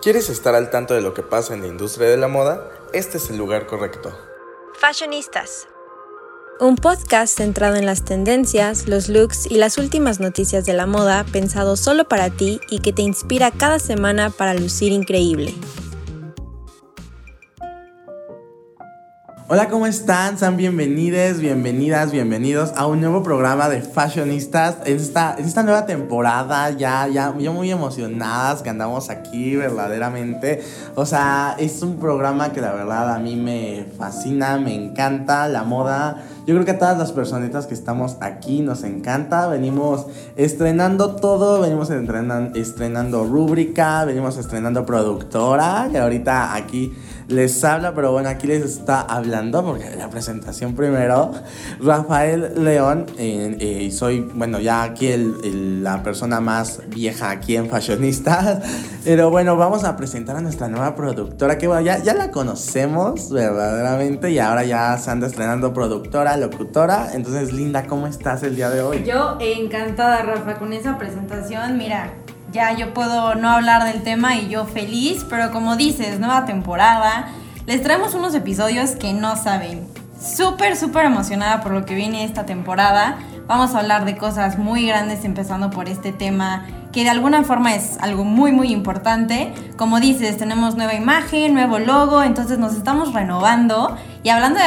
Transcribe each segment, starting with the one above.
¿Quieres estar al tanto de lo que pasa en la industria de la moda? Este es el lugar correcto. Fashionistas. Un podcast centrado en las tendencias, los looks y las últimas noticias de la moda pensado solo para ti y que te inspira cada semana para lucir increíble. Hola, ¿cómo están? Sean bienvenidos, bienvenidas, bienvenidos a un nuevo programa de Fashionistas. En esta, en esta nueva temporada, ya, ya, ya muy emocionadas que andamos aquí, verdaderamente. O sea, es un programa que la verdad a mí me fascina, me encanta la moda. Yo creo que a todas las personitas que estamos aquí nos encanta. Venimos estrenando todo, venimos estrenando, estrenando rúbrica, venimos estrenando productora, que ahorita aquí les habla, pero bueno, aquí les está hablando, porque la presentación primero, Rafael León, eh, eh, soy, bueno, ya aquí la persona más vieja aquí en Fashionistas, pero bueno, vamos a presentar a nuestra nueva productora, que bueno, ya, ya la conocemos verdaderamente, y ahora ya se anda estrenando productora, locutora, entonces Linda, ¿cómo estás el día de hoy? Yo encantada, Rafa, con esa presentación, mira, ya yo puedo no hablar del tema y yo feliz, pero como dices, nueva temporada, les traemos unos episodios que no saben. Súper, súper emocionada por lo que viene esta temporada. Vamos a hablar de cosas muy grandes empezando por este tema que de alguna forma es algo muy muy importante. Como dices, tenemos nueva imagen, nuevo logo, entonces nos estamos renovando. Y hablando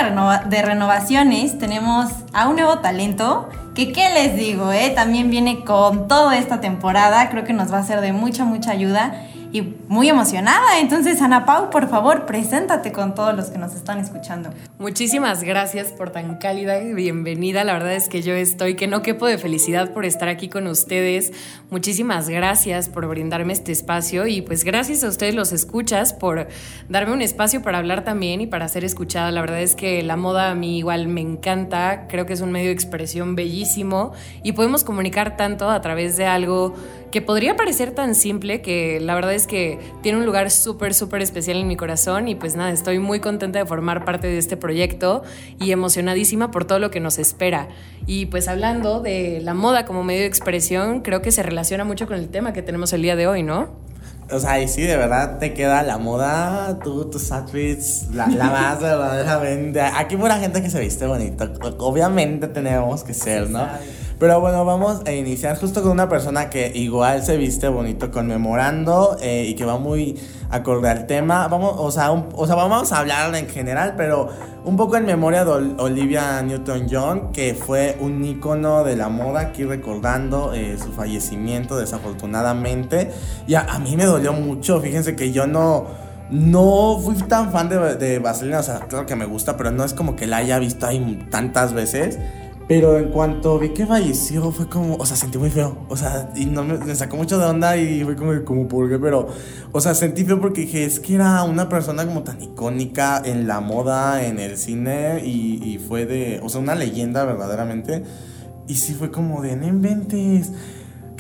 de, renovaciones, tenemos a un nuevo talento que qué les digo, ¿eh? También viene con toda esta temporada, creo que nos va a ser de mucha, mucha ayuda y muy emocionada. Entonces, Ana Pau, por favor, preséntate con todos los que nos están escuchando. Muchísimas gracias por tan cálida bienvenida. La verdad es que yo estoy que no quepo de felicidad por estar aquí con ustedes. Muchísimas gracias por brindarme este espacio y pues gracias a ustedes los escuchas por darme un espacio para hablar también y para ser escuchada. La verdad es que la moda a mí igual me encanta. Creo que es un medio de expresión bellísimo y podemos comunicar tanto a través de algo que podría parecer tan simple que la verdad es que tiene un lugar súper, súper especial en mi corazón y pues nada, estoy muy contenta de formar parte de este proyecto y emocionadísima por todo lo que nos espera. Y pues hablando de la moda como medio de expresión, creo que se relaciona mucho con el tema que tenemos el día de hoy, ¿no? O sea, y sí, de verdad te queda la moda, tú, tus outfits, la, la más verdaderamente. Aquí pura gente que se viste bonito. Obviamente tenemos que ser, ¿no? Pero bueno, vamos a iniciar justo con una persona que igual se viste bonito conmemorando eh, y que va muy acorde al tema. Vamos, o sea, o sea, vamos a hablar en general, pero un poco en memoria de Olivia Newton-John, que fue un icono de la moda, aquí recordando eh, su fallecimiento desafortunadamente. Y a, mí me dolió mucho, fíjense que yo no... No fui tan fan de, de Vaselina, o sea, claro que me gusta, pero no es como que la haya visto ahí tantas veces. Pero en cuanto vi que falleció, fue como, o sea, sentí muy feo. O sea, y no me, sacó mucho de onda y fue como, como, ¿por qué? Pero, o sea, sentí feo porque dije, es que era una persona como tan icónica en la moda, en el cine, y, y fue de, o sea, una leyenda verdaderamente. Y sí fue como de, no inventes.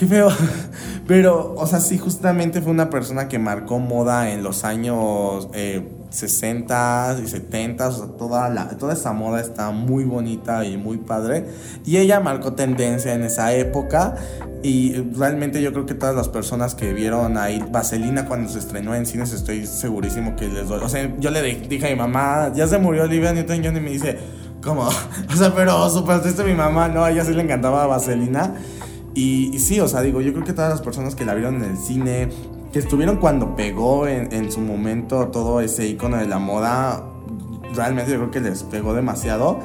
Qué feo. Pero, o sea, sí, justamente fue una persona que marcó moda en los años eh, 60 y 70, o sea, toda, la, toda esa moda está muy bonita y muy padre. Y ella marcó tendencia en esa época. Y realmente yo creo que todas las personas que vieron ahí Vaselina cuando se estrenó en cines, estoy segurísimo que les doy. O sea, yo le dije a mi mamá, ya se murió Olivia Newton-John y me dice, ¿cómo? O sea, pero super triste mi mamá, no, a ella sí le encantaba Vaselina. Y, sí, o sea, digo, yo creo que todas las personas que la vieron en el cine, que estuvieron cuando pegó en, su momento todo ese icono de la moda, realmente yo creo que les pegó demasiado.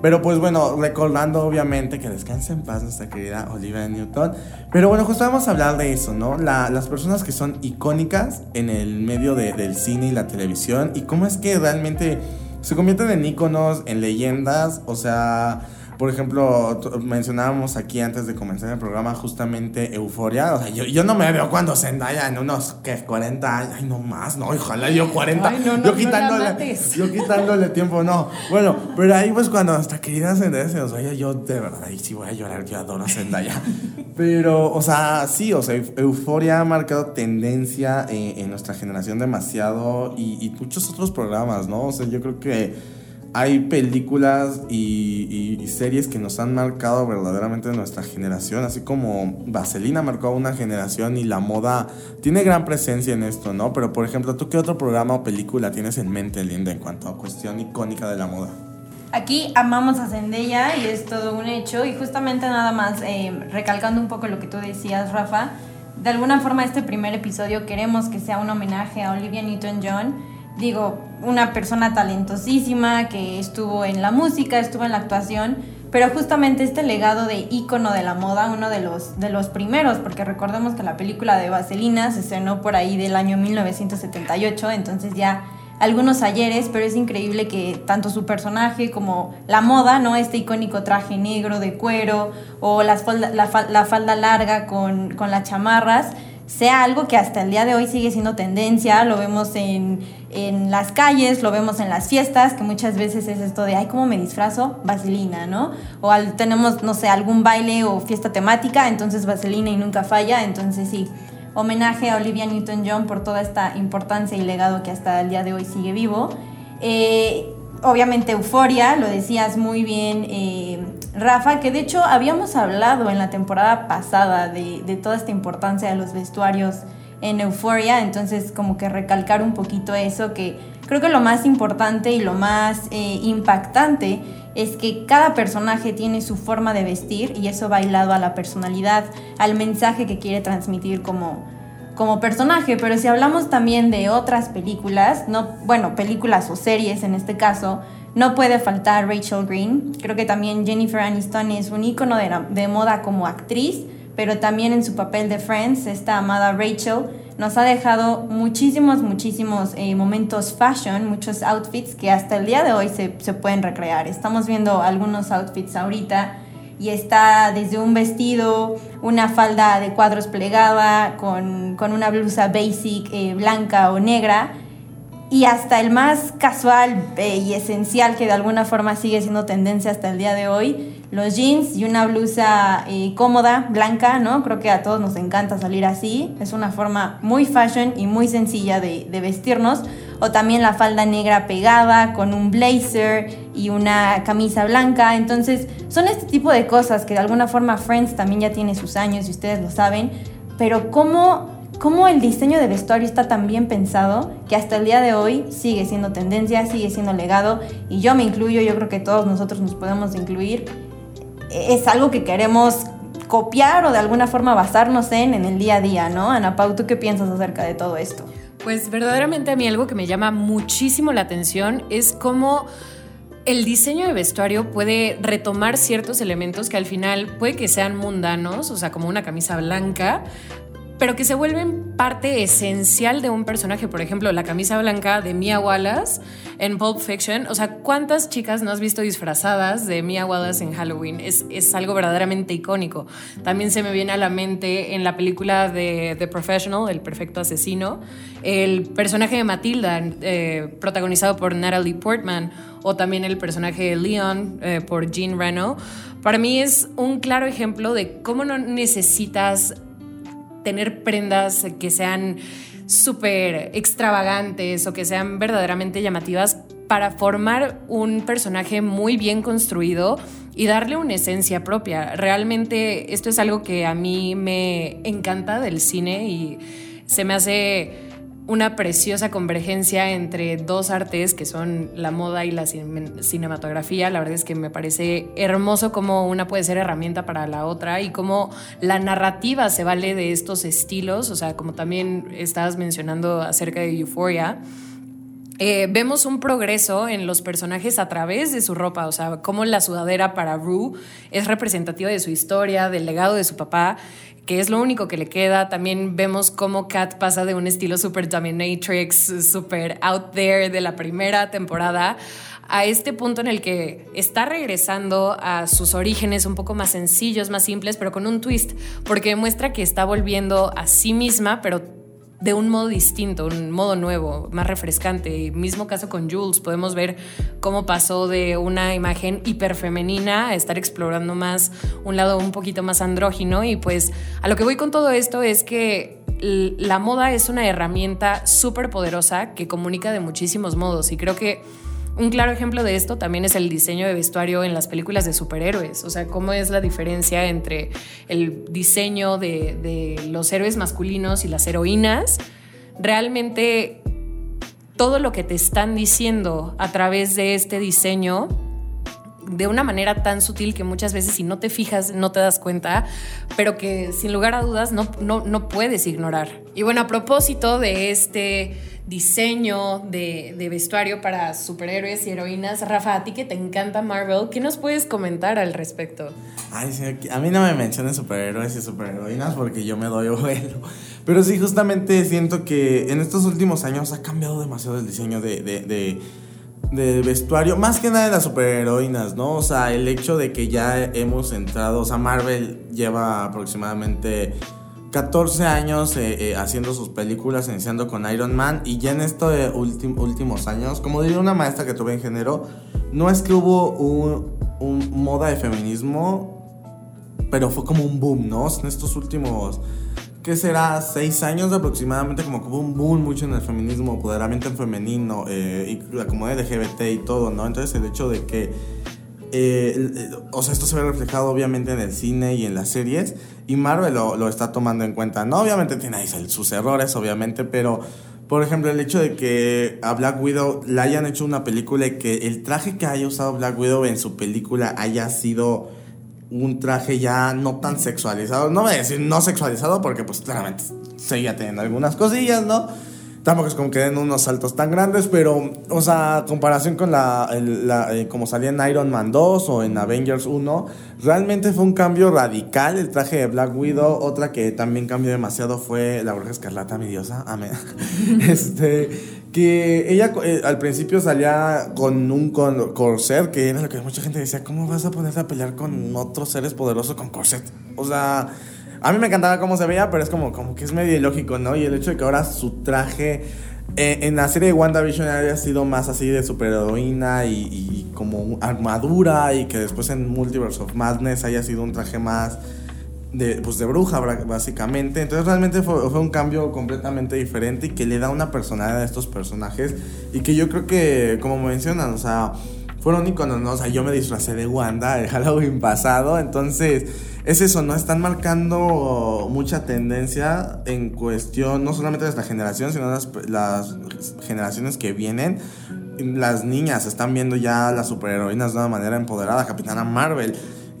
Pero pues bueno, recordando obviamente que descanse en paz nuestra querida Olivia Newton. Pero bueno, justo vamos a hablar de eso, ¿no? La, las personas que son icónicas en el medio de, del cine y la televisión y cómo es que realmente se convierten en iconos, en leyendas, o sea por ejemplo, mencionábamos aquí antes de comenzar el programa justamente Euforia. O sea, yo, yo no me veo cuando Zendaya en unos ¿qué? 40 años. Ay, no más, no, ojalá yo 40. Ay, no, no, yo, quitándole, yo quitándole tiempo, no. Bueno, pero ahí pues cuando nuestra querida Zendaya se nos vaya, yo de verdad ahí sí voy a llorar, yo adoro a Zendaya. pero, o sea, sí, o sea, Euforia ha marcado tendencia en, en nuestra generación demasiado y, y muchos otros programas, ¿no? O sea, yo creo que hay películas y, series que nos han marcado verdaderamente nuestra generación, así como Vaselina marcó a una generación y la moda tiene gran presencia en esto, ¿no? Pero por ejemplo, ¿tú qué otro programa o película tienes en mente, Linda, en cuanto a cuestión icónica de la moda? Aquí amamos a Zendaya y es todo un hecho y justamente nada más eh, recalcando un poco lo que tú decías, Rafa, de alguna forma este primer episodio queremos que sea un homenaje a Olivia Newton-John digo, una persona talentosísima que estuvo en la música, estuvo en la actuación, pero justamente este legado de ícono de la moda, uno de los, de los primeros, porque recordemos que la película de Vaselina se estrenó por ahí del año 1978, entonces ya algunos ayeres, pero es increíble que tanto su personaje como la moda, ¿no? Este icónico traje negro de cuero o las la, falda larga con, con las chamarras, sea algo que hasta el día de hoy sigue siendo tendencia, lo vemos en, en, las calles, lo vemos en las fiestas, que muchas veces es esto de, ay, ¿cómo me disfrazo? Vaselina, ¿no? O al, tenemos, no sé, algún baile o fiesta temática, entonces vaselina y nunca falla, entonces sí, homenaje a Olivia Newton-John por toda esta importancia y legado que hasta el día de hoy sigue vivo. Eh, obviamente Euforia, lo decías muy bien eh, Rafa, que de hecho habíamos hablado en la temporada pasada de, toda esta importancia de los vestuarios en Euforia, entonces como que recalcar un poquito eso, que creo que lo más importante y lo más eh, impactante es que cada personaje tiene su forma de vestir y eso va hilado a la personalidad, al mensaje que quiere transmitir como, como personaje, pero si hablamos también de otras películas, no, bueno, películas o series en este caso, no puede faltar Rachel Green. Creo que también Jennifer Aniston es un icono de, moda como actriz, pero también en su papel de Friends, esta amada Rachel nos ha dejado muchísimos, muchísimos eh, momentos fashion, muchos outfits que hasta el día de hoy se, se pueden recrear. Estamos viendo algunos outfits ahorita y está desde un vestido, una falda de cuadros plegada, con, con una blusa basic eh, blanca o negra, y hasta el más casual eh, y esencial que de alguna forma sigue siendo tendencia hasta el día de hoy, los jeans y una blusa eh, cómoda, blanca, ¿no? Creo que a todos nos encanta salir así, es una forma muy fashion y muy sencilla de, de vestirnos, o también la falda negra pegada con un blazer y una camisa blanca. Entonces, son este tipo de cosas que de alguna forma Friends también ya tiene sus años y ustedes lo saben, pero cómo, cómo el diseño de vestuario está tan bien pensado que hasta el día de hoy sigue siendo tendencia, sigue siendo legado y yo me incluyo, yo creo que todos nosotros nos podemos incluir. Es algo que queremos copiar o de alguna forma basarnos en en el día a día, ¿no? Ana Pau, ¿tú qué piensas acerca de todo esto? Pues verdaderamente a mí algo que me llama muchísimo la atención es cómo el diseño de vestuario puede retomar ciertos elementos que al final puede que sean mundanos, o sea, como una camisa blanca, pero que se vuelven parte esencial de un personaje. Por ejemplo, la camisa blanca de Mia Wallace en Pulp Fiction. O sea, ¿cuántas chicas no has visto disfrazadas de Mia Wallace en Halloween? Es, es algo verdaderamente icónico. También se me viene a la mente en la película de The Professional, El Perfecto Asesino, el personaje de Matilda, eh, protagonizado por Natalie Portman, o también el personaje de Leon eh, por Jean Reno. Para mí es un claro ejemplo de cómo no necesitas tener prendas que sean súper extravagantes o que sean verdaderamente llamativas para formar un personaje muy bien construido y darle una esencia propia. Realmente esto es algo que a mí me encanta del cine y se me hace una preciosa convergencia entre dos artes que son la moda y la cinematografía. La verdad es que me parece hermoso cómo una puede ser herramienta para la otra y cómo la narrativa se vale de estos estilos. O sea, como también estabas mencionando acerca de Euphoria. Eh, vemos un progreso en los personajes a través de su ropa, o sea, cómo la sudadera para Rue es representativa de su historia, del legado de su papá, que es lo único que le queda. También vemos cómo Kat pasa de un estilo super dominatrix, super out there de la primera temporada a este punto en el que está regresando a sus orígenes un poco más sencillos, más simples, pero con un twist, porque demuestra que está volviendo a sí misma, pero de un modo distinto, un modo nuevo, más refrescante. Mismo caso con Jules, podemos ver cómo pasó de una imagen hiperfemenina a estar explorando más un lado un poquito más andrógino. Y pues a lo que voy con todo esto es que la moda es una herramienta súper poderosa que comunica de muchísimos modos y creo que Un claro ejemplo de esto también es el diseño de vestuario en las películas de superhéroes, o sea, cómo es la diferencia entre el diseño de, los héroes masculinos y las heroínas. Realmente todo lo que te están diciendo a través de este diseño de una manera tan sutil que muchas veces si no te fijas no te das cuenta, pero que sin lugar a dudas no, no, no puedes ignorar. Y bueno, a propósito de este diseño de, de, vestuario para superhéroes y heroínas, Rafa, a ti que te encanta Marvel, ¿qué nos puedes comentar al respecto? Ay, sí, a mí no me mencionen superhéroes y superheroínas porque yo me doy vuelo. Pero sí, justamente siento que en estos últimos años ha cambiado demasiado el diseño de, de, de de vestuario, más que nada de las superheroínas, ¿no? O sea, el hecho de que ya hemos entrado, o sea, Marvel lleva aproximadamente 14 años eh, eh, haciendo sus películas, iniciando con Iron Man, y ya en estos últimos años, como diría una maestra que tuve en género, no es que hubo un, moda de feminismo, pero fue como un boom, ¿no? En estos últimos ¿qué será? Seis años aproximadamente, como que hubo un boom mucho en el feminismo, empoderamiento en femenino eh, y la comunidad LGBT y todo, ¿no? Entonces el hecho de que, eh, o sea, esto se ve reflejado obviamente en el cine y en las series y Marvel lo, lo está tomando en cuenta, ¿no? Obviamente tiene ahí sus errores, obviamente, pero... Por ejemplo, el hecho de que a Black Widow le hayan hecho una película y que el traje que haya usado Black Widow en su película haya sido un traje ya no tan sexualizado. No voy a decir no sexualizado porque pues claramente seguía teniendo algunas cosillas, ¿no? Tampoco es como que den unos saltos tan grandes, pero, o sea, comparación con la, eh, como salía en Iron Man 2 o en Avengers 1, realmente fue un cambio radical el traje de Black Widow. Otra que también cambió demasiado fue la Bruja Escarlata, mi diosa, amén. este, que ella eh, al principio salía con un corset, que era lo que mucha gente decía, ¿cómo vas a ponerte a pelear con otros seres poderosos con corset? O sea, a mí me encantaba cómo se veía, pero es como, como que es medio ilógico, ¿no? Y el hecho de que ahora su traje eh, en la serie de WandaVision haya sido más así de superheroína y, y como armadura y que después en Multiverse of Madness haya sido un traje más de, pues de bruja, básicamente. Entonces realmente fue, fue, un cambio completamente diferente y que le da una personalidad a estos personajes. Y que yo creo que, como mencionan, o sea, fueron iconos, ¿no? O sea, yo me disfracé de Wanda el Halloween pasado. Entonces, es eso, ¿no? Están marcando mucha tendencia en cuestión, no solamente de esta generación, sino las, las generaciones que vienen. Las niñas están viendo ya las superheroínas de una manera empoderada. Capitana Marvel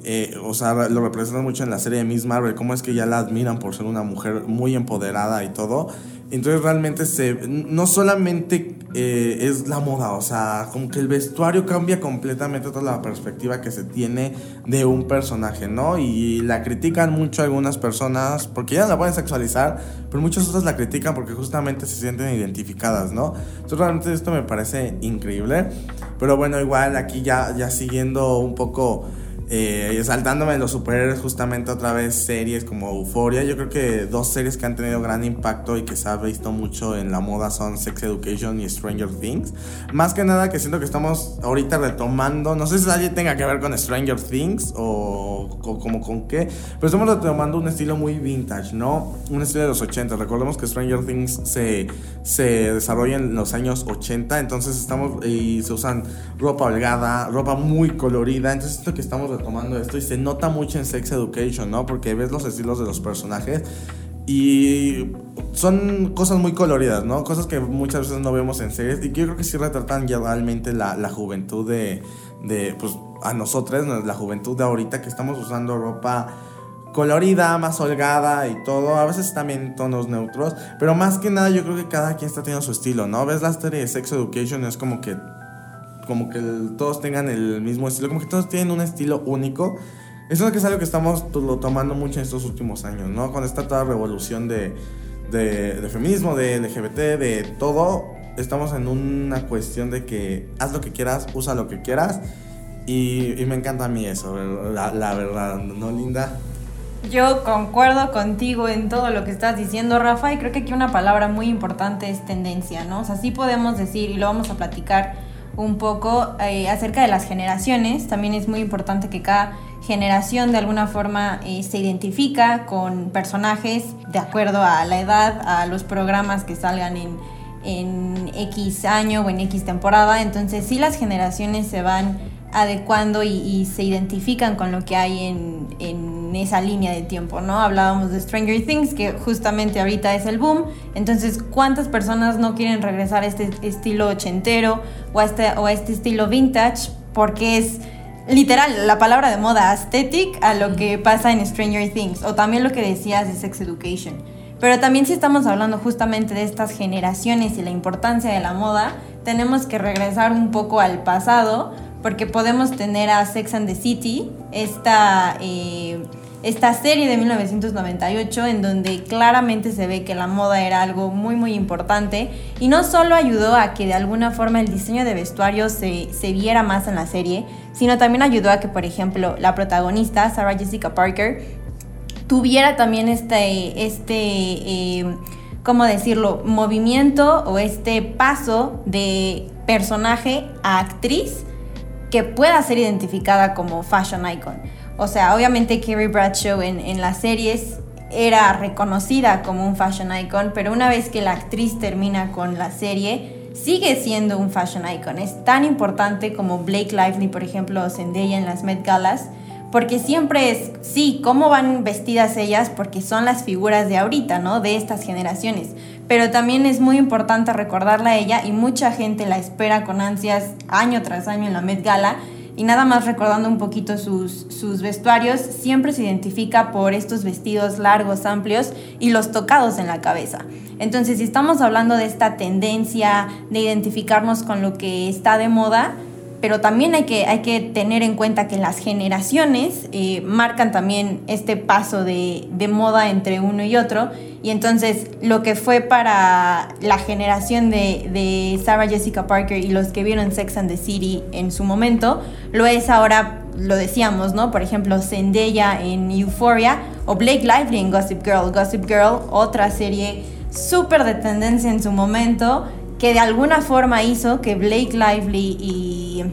eh, o sea, lo representan mucho en la serie de Miss Marvel, cómo es que ya la admiran por ser una mujer muy empoderada y todo. Entonces realmente se, no solamente eh, es la moda, o sea, como que el vestuario cambia completamente toda la perspectiva que se tiene de un personaje, ¿no? Y la critican mucho algunas personas porque ya la pueden sexualizar, pero muchas otras la critican porque justamente se sienten identificadas, ¿no? Entonces realmente esto me parece increíble. Pero bueno, igual aquí ya, ya siguiendo un poco eh, saltándome los superhéroes, justamente otra vez series como Euphoria. Yo creo que dos series que han tenido gran impacto y que se ha visto mucho en la moda son Sex Education y Stranger Things. Más que nada que siento que estamos ahorita retomando, no sé si alguien tenga que ver con Stranger Things o, como con qué, pero estamos retomando un estilo muy vintage, ¿no? Un estilo de los 80. Recordemos que Stranger Things se, se desarrolla en los años 80, entonces estamos y se usan ropa holgada, ropa muy colorida, entonces esto que estamos tomando esto y se nota mucho en Sex Education, ¿no? Porque ves los estilos de los personajes y son cosas muy coloridas, ¿no? Cosas que muchas veces no vemos en series y que yo creo que sí retratan ya realmente la, la juventud de, de, pues, a nosotros, la juventud de ahorita que estamos usando ropa colorida, más holgada y todo, a veces también tonos neutros, pero más que nada yo creo que cada quien está teniendo su estilo, ¿no? Ves la serie de Sex Education, es como que como que todos tengan el mismo estilo, como que todos tienen un estilo único. Eso es algo que estamos lo tomando mucho en estos últimos años, ¿no? Con esta toda revolución de, de, feminismo, de LGBT, de todo, estamos en una cuestión de que haz lo que quieras, usa lo que quieras. Y, me encanta a mí eso, la, la verdad, ¿no, Linda? Yo concuerdo contigo en todo lo que estás diciendo, Rafa, y creo que aquí una palabra muy importante es tendencia, ¿no? O sea, sí podemos decir, y lo vamos a platicar un poco eh, acerca de las generaciones. También es muy importante que cada generación de alguna forma eh, se identifica con personajes de acuerdo a la edad, a los programas que salgan en, en X año o en X temporada. Entonces sí las generaciones se van adecuando y, se identifican con lo que hay en, en, esa línea de tiempo, ¿no? Hablábamos de Stranger Things, que justamente ahorita es el boom, entonces ¿cuántas personas no quieren regresar a este estilo ochentero o a este, o a este estilo vintage? Porque es literal la palabra de moda, aesthetic, a lo que pasa en Stranger Things, o también lo que decías de Sex Education. Pero también si estamos hablando justamente de estas generaciones y la importancia de la moda, tenemos que regresar un poco al pasado porque podemos tener a Sex and the City, esta, eh, esta serie de 1998 en donde claramente se ve que la moda era algo muy muy importante y no solo ayudó a que de alguna forma el diseño de vestuario se, se viera más en la serie, sino también ayudó a que por ejemplo la protagonista, Sarah Jessica Parker, tuviera también este, este eh, ¿cómo decirlo?, movimiento o este paso de personaje a actriz que pueda ser identificada como fashion icon. O sea, obviamente Carrie Bradshaw en, en las series era reconocida como un fashion icon, pero una vez que la actriz termina con la serie, sigue siendo un fashion icon. Es tan importante como Blake Lively, por ejemplo, o Zendaya en las Met Galas, porque siempre es, sí, cómo van vestidas ellas, porque son las figuras de ahorita, ¿no? De estas generaciones. Pero también es muy importante recordarla a ella y mucha gente la espera con ansias año tras año en la Met Gala. Y nada más recordando un poquito sus, sus vestuarios, siempre se identifica por estos vestidos largos, amplios y los tocados en la cabeza. Entonces, si estamos hablando de esta tendencia de identificarnos con lo que está de moda, pero también hay que, hay que tener en cuenta que las generaciones eh, marcan también este paso de, de, moda entre uno y otro. Y entonces lo que fue para la generación de, de, Sarah Jessica Parker y los que vieron Sex and the City en su momento, lo es ahora, lo decíamos, ¿no? Por ejemplo, Zendaya en Euphoria o Blake Lively en Gossip Girl. Gossip Girl, otra serie súper de tendencia en su momento que de alguna forma hizo que Blake Lively y...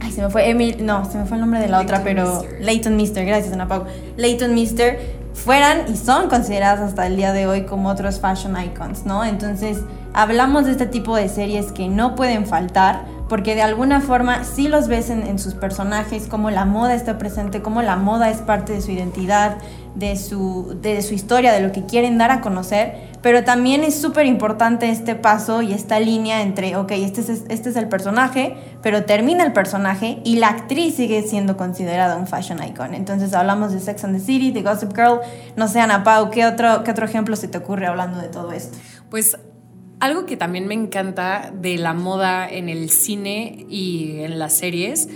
Ay, se me fue Emil... No, se me fue el nombre de la otra, pero... Leighton Mister, gracias Ana Pau. Leighton Mister fueran y son consideradas hasta el día de hoy como otros fashion icons, ¿no? Entonces, hablamos de este tipo de series que no pueden faltar porque de alguna forma sí los ves en, en, sus personajes, como la moda está presente, como la moda es parte de su identidad, de su, de su historia, de lo que quieren dar a conocer, pero también es súper importante este paso y esta línea entre, ok, este es, este es el personaje, pero termina el personaje y la actriz sigue siendo considerada un fashion icon. Entonces hablamos de Sex and the City, de Gossip Girl, no sé, Ana Pau, ¿qué otro, ¿qué otro ejemplo se te ocurre hablando de todo esto? Pues algo que también me encanta de la moda en el cine y en las series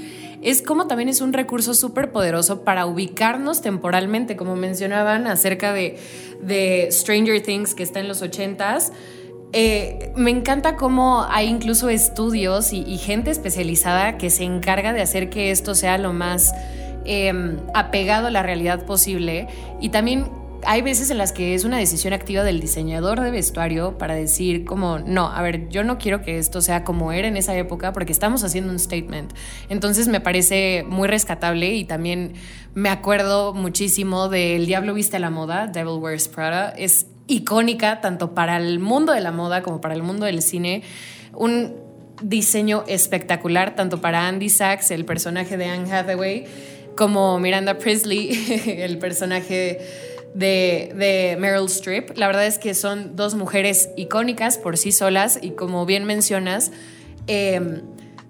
es como también es un recurso súper poderoso para ubicarnos temporalmente, como mencionaban acerca de, de Stranger Things que está en los 80s. Eh, me encanta cómo hay incluso estudios y, gente especializada que se encarga de hacer que esto sea lo más em, apegado a la realidad posible y también hay veces en las que es una decisión activa del diseñador de vestuario para decir como, no, a ver, yo no quiero que esto sea como era en esa época porque estamos haciendo un statement. Entonces me parece muy rescatable y también me acuerdo muchísimo de El Diablo Viste a la Moda, Devil Wears Prada. Es icónica tanto para el mundo de la moda como para el mundo del cine. Un diseño espectacular tanto para Andy Sachs, el personaje de Anne Hathaway, como Miranda Priestley, el personaje de, Meryl Streep. La verdad es que son dos mujeres icónicas por sí solas y como bien mencionas, em,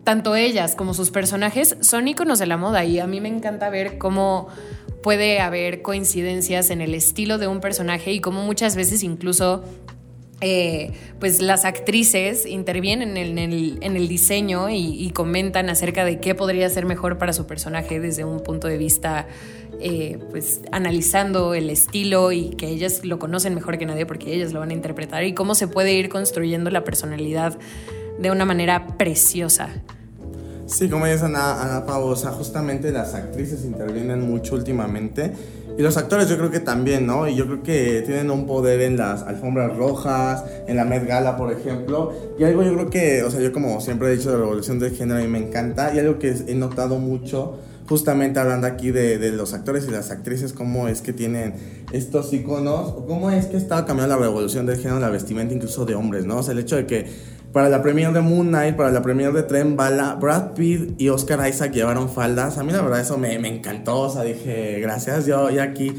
tanto ellas como sus personajes son íconos de la moda y a mí me encanta ver cómo puede haber coincidencias en el estilo de un personaje y cómo muchas veces incluso eh, pues las actrices intervienen en el, diseño y, comentan acerca de qué podría ser mejor para su personaje desde un punto de vista, eh, pues analizando el estilo y que ellas lo conocen mejor que nadie porque ellas lo van a interpretar y cómo se puede ir construyendo la personalidad de una manera preciosa. Sí, como dice Ana, Ana Pavosa, justamente las actrices intervienen mucho últimamente y los actores yo creo que también, ¿no? Y yo creo que tienen un poder en las alfombras rojas, en la Met Gala, por ejemplo. Y algo yo creo que, o sea, yo como siempre he dicho de la revolución del género y me encanta, y algo que he notado mucho justamente hablando aquí de, de, los actores y las actrices, cómo es que tienen estos iconos, o cómo es que estaba cambiando la revolución del género, la vestimenta incluso de hombres, ¿no? O sea, el hecho de que para la premiere de Moon Knight, para la premiere de Tren Bala, Brad Pitt y Oscar Isaac llevaron faldas. A mí la verdad eso me, me encantó, o sea, dije, gracias, yo y aquí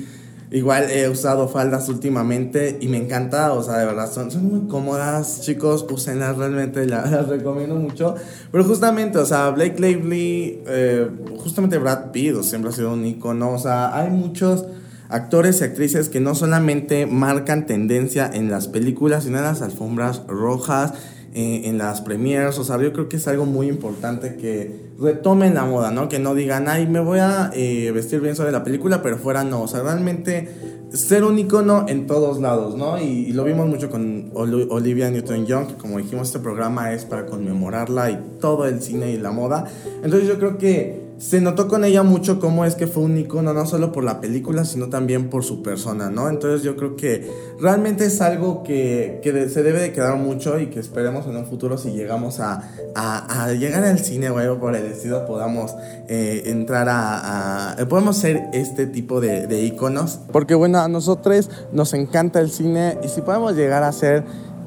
Igual he usado faldas últimamente y me encanta, o sea, de verdad, son, son muy cómodas, chicos, úsenlas, realmente las, recomiendo mucho. Pero justamente, o sea, Blake Lively, eh, justamente Brad Pitt, siempre ha sido un icono, o sea, hay muchos actores y actrices que no solamente marcan tendencia en las películas, sino en las alfombras rojas eh, en las premiers, o sea, yo creo que es algo muy importante que retomen la moda, ¿no? Que no digan, ay, me voy a eh, vestir bien sobre la película, pero fuera no, o sea, realmente ser un icono en todos lados, ¿no? Y, lo vimos mucho con Olivia Newton-John, que como dijimos, este programa es para conmemorarla y todo el cine y la moda. Entonces yo creo que se notó con ella mucho cómo es que fue un icono, no solo por la película, sino también por su persona, ¿no? Entonces yo creo que realmente es algo que, que se debe de quedar mucho y que esperemos en un futuro si llegamos a, a, llegar al cine o por el estilo podamos eh, entrar a, a, podemos ser este tipo de iconos. Porque bueno, a nosotros nos encanta el cine y si podemos llegar a ser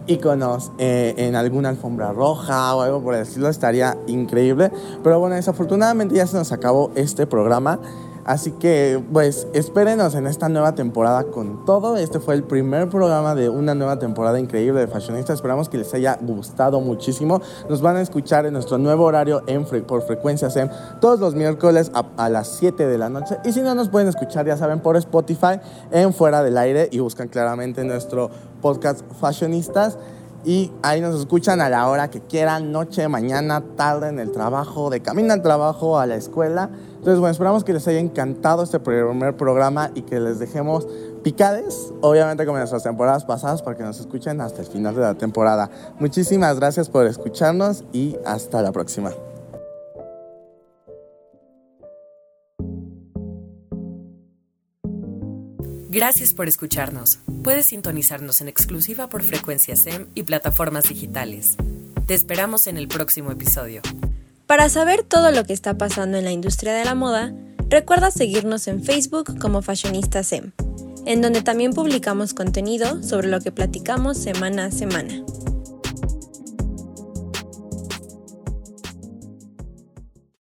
iconos eh, en alguna alfombra roja o algo por el estilo, estaría increíble. Pero bueno, desafortunadamente ya se nos acabó este programa. Así que, pues, espérenos en esta nueva temporada con todo. Este fue el primer programa de una nueva temporada increíble de Fashionista. Esperamos que les haya gustado muchísimo. Nos van a escuchar en nuestro nuevo horario en por frecuencia SEM todos los miércoles a, a, las 7 de la noche. Y si no, nos pueden escuchar, ya saben, por Spotify en Fuera del Aire y buscan claramente nuestro podcast Fashionistas y ahí nos escuchan a la hora que quieran, noche, mañana, tarde, en el trabajo, de camino al trabajo, a la escuela. Entonces, bueno, esperamos que les haya encantado este primer programa y que les dejemos picades, obviamente como en nuestras temporadas pasadas, para que nos escuchen hasta el final de la temporada. Muchísimas gracias por escucharnos y hasta la próxima. Gracias por escucharnos. Puedes sintonizarnos en exclusiva por frecuencia SEM y plataformas digitales. Te esperamos en el próximo episodio. Para saber todo lo que está pasando en la industria de la moda, recuerda seguirnos en Facebook como Fashionista SEM, en donde también publicamos contenido sobre lo que platicamos semana a semana.